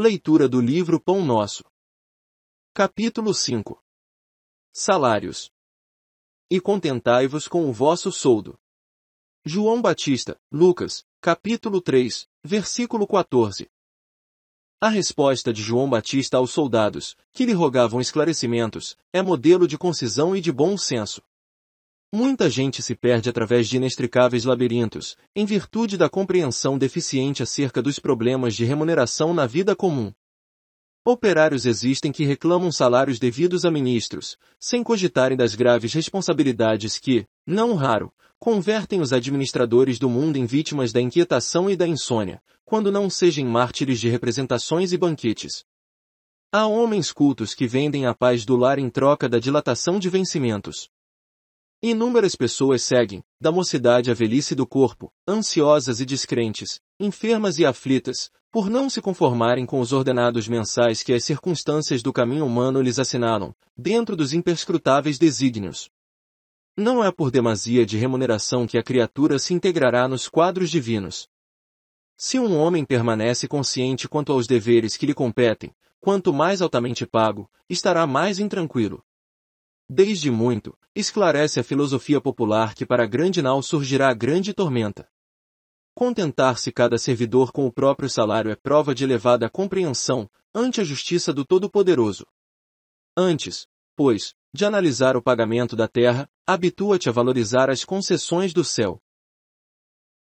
Leitura do livro Pão Nosso. Capítulo 5 Salários. E contentai-vos com o vosso soldo. João Batista, Lucas, capítulo 3, versículo 14. A resposta de João Batista aos soldados, que lhe rogavam esclarecimentos, é modelo de concisão e de bom senso. Muita gente se perde através de inextricáveis labirintos, em virtude da compreensão deficiente acerca dos problemas de remuneração na vida comum. Operários existem que reclamam salários devidos a ministros, sem cogitarem das graves responsabilidades que, não raro, convertem os administradores do mundo em vítimas da inquietação e da insônia, quando não sejam mártires de representações e banquetes. Há homens cultos que vendem a paz do lar em troca da dilatação de vencimentos. Inúmeras pessoas seguem, da mocidade à velhice do corpo, ansiosas e descrentes, enfermas e aflitas, por não se conformarem com os ordenados mensais que as circunstâncias do caminho humano lhes assinalam, dentro dos imperscrutáveis desígnios. Não é por demasia de remuneração que a criatura se integrará nos quadros divinos. Se um homem permanece consciente quanto aos deveres que lhe competem, quanto mais altamente pago, estará mais intranquilo, Desde muito, esclarece a filosofia popular que para grande nau surgirá a grande tormenta. Contentar-se cada servidor com o próprio salário é prova de elevada compreensão, ante a justiça do Todo-Poderoso. Antes, pois, de analisar o pagamento da terra, habitua-te a valorizar as concessões do céu.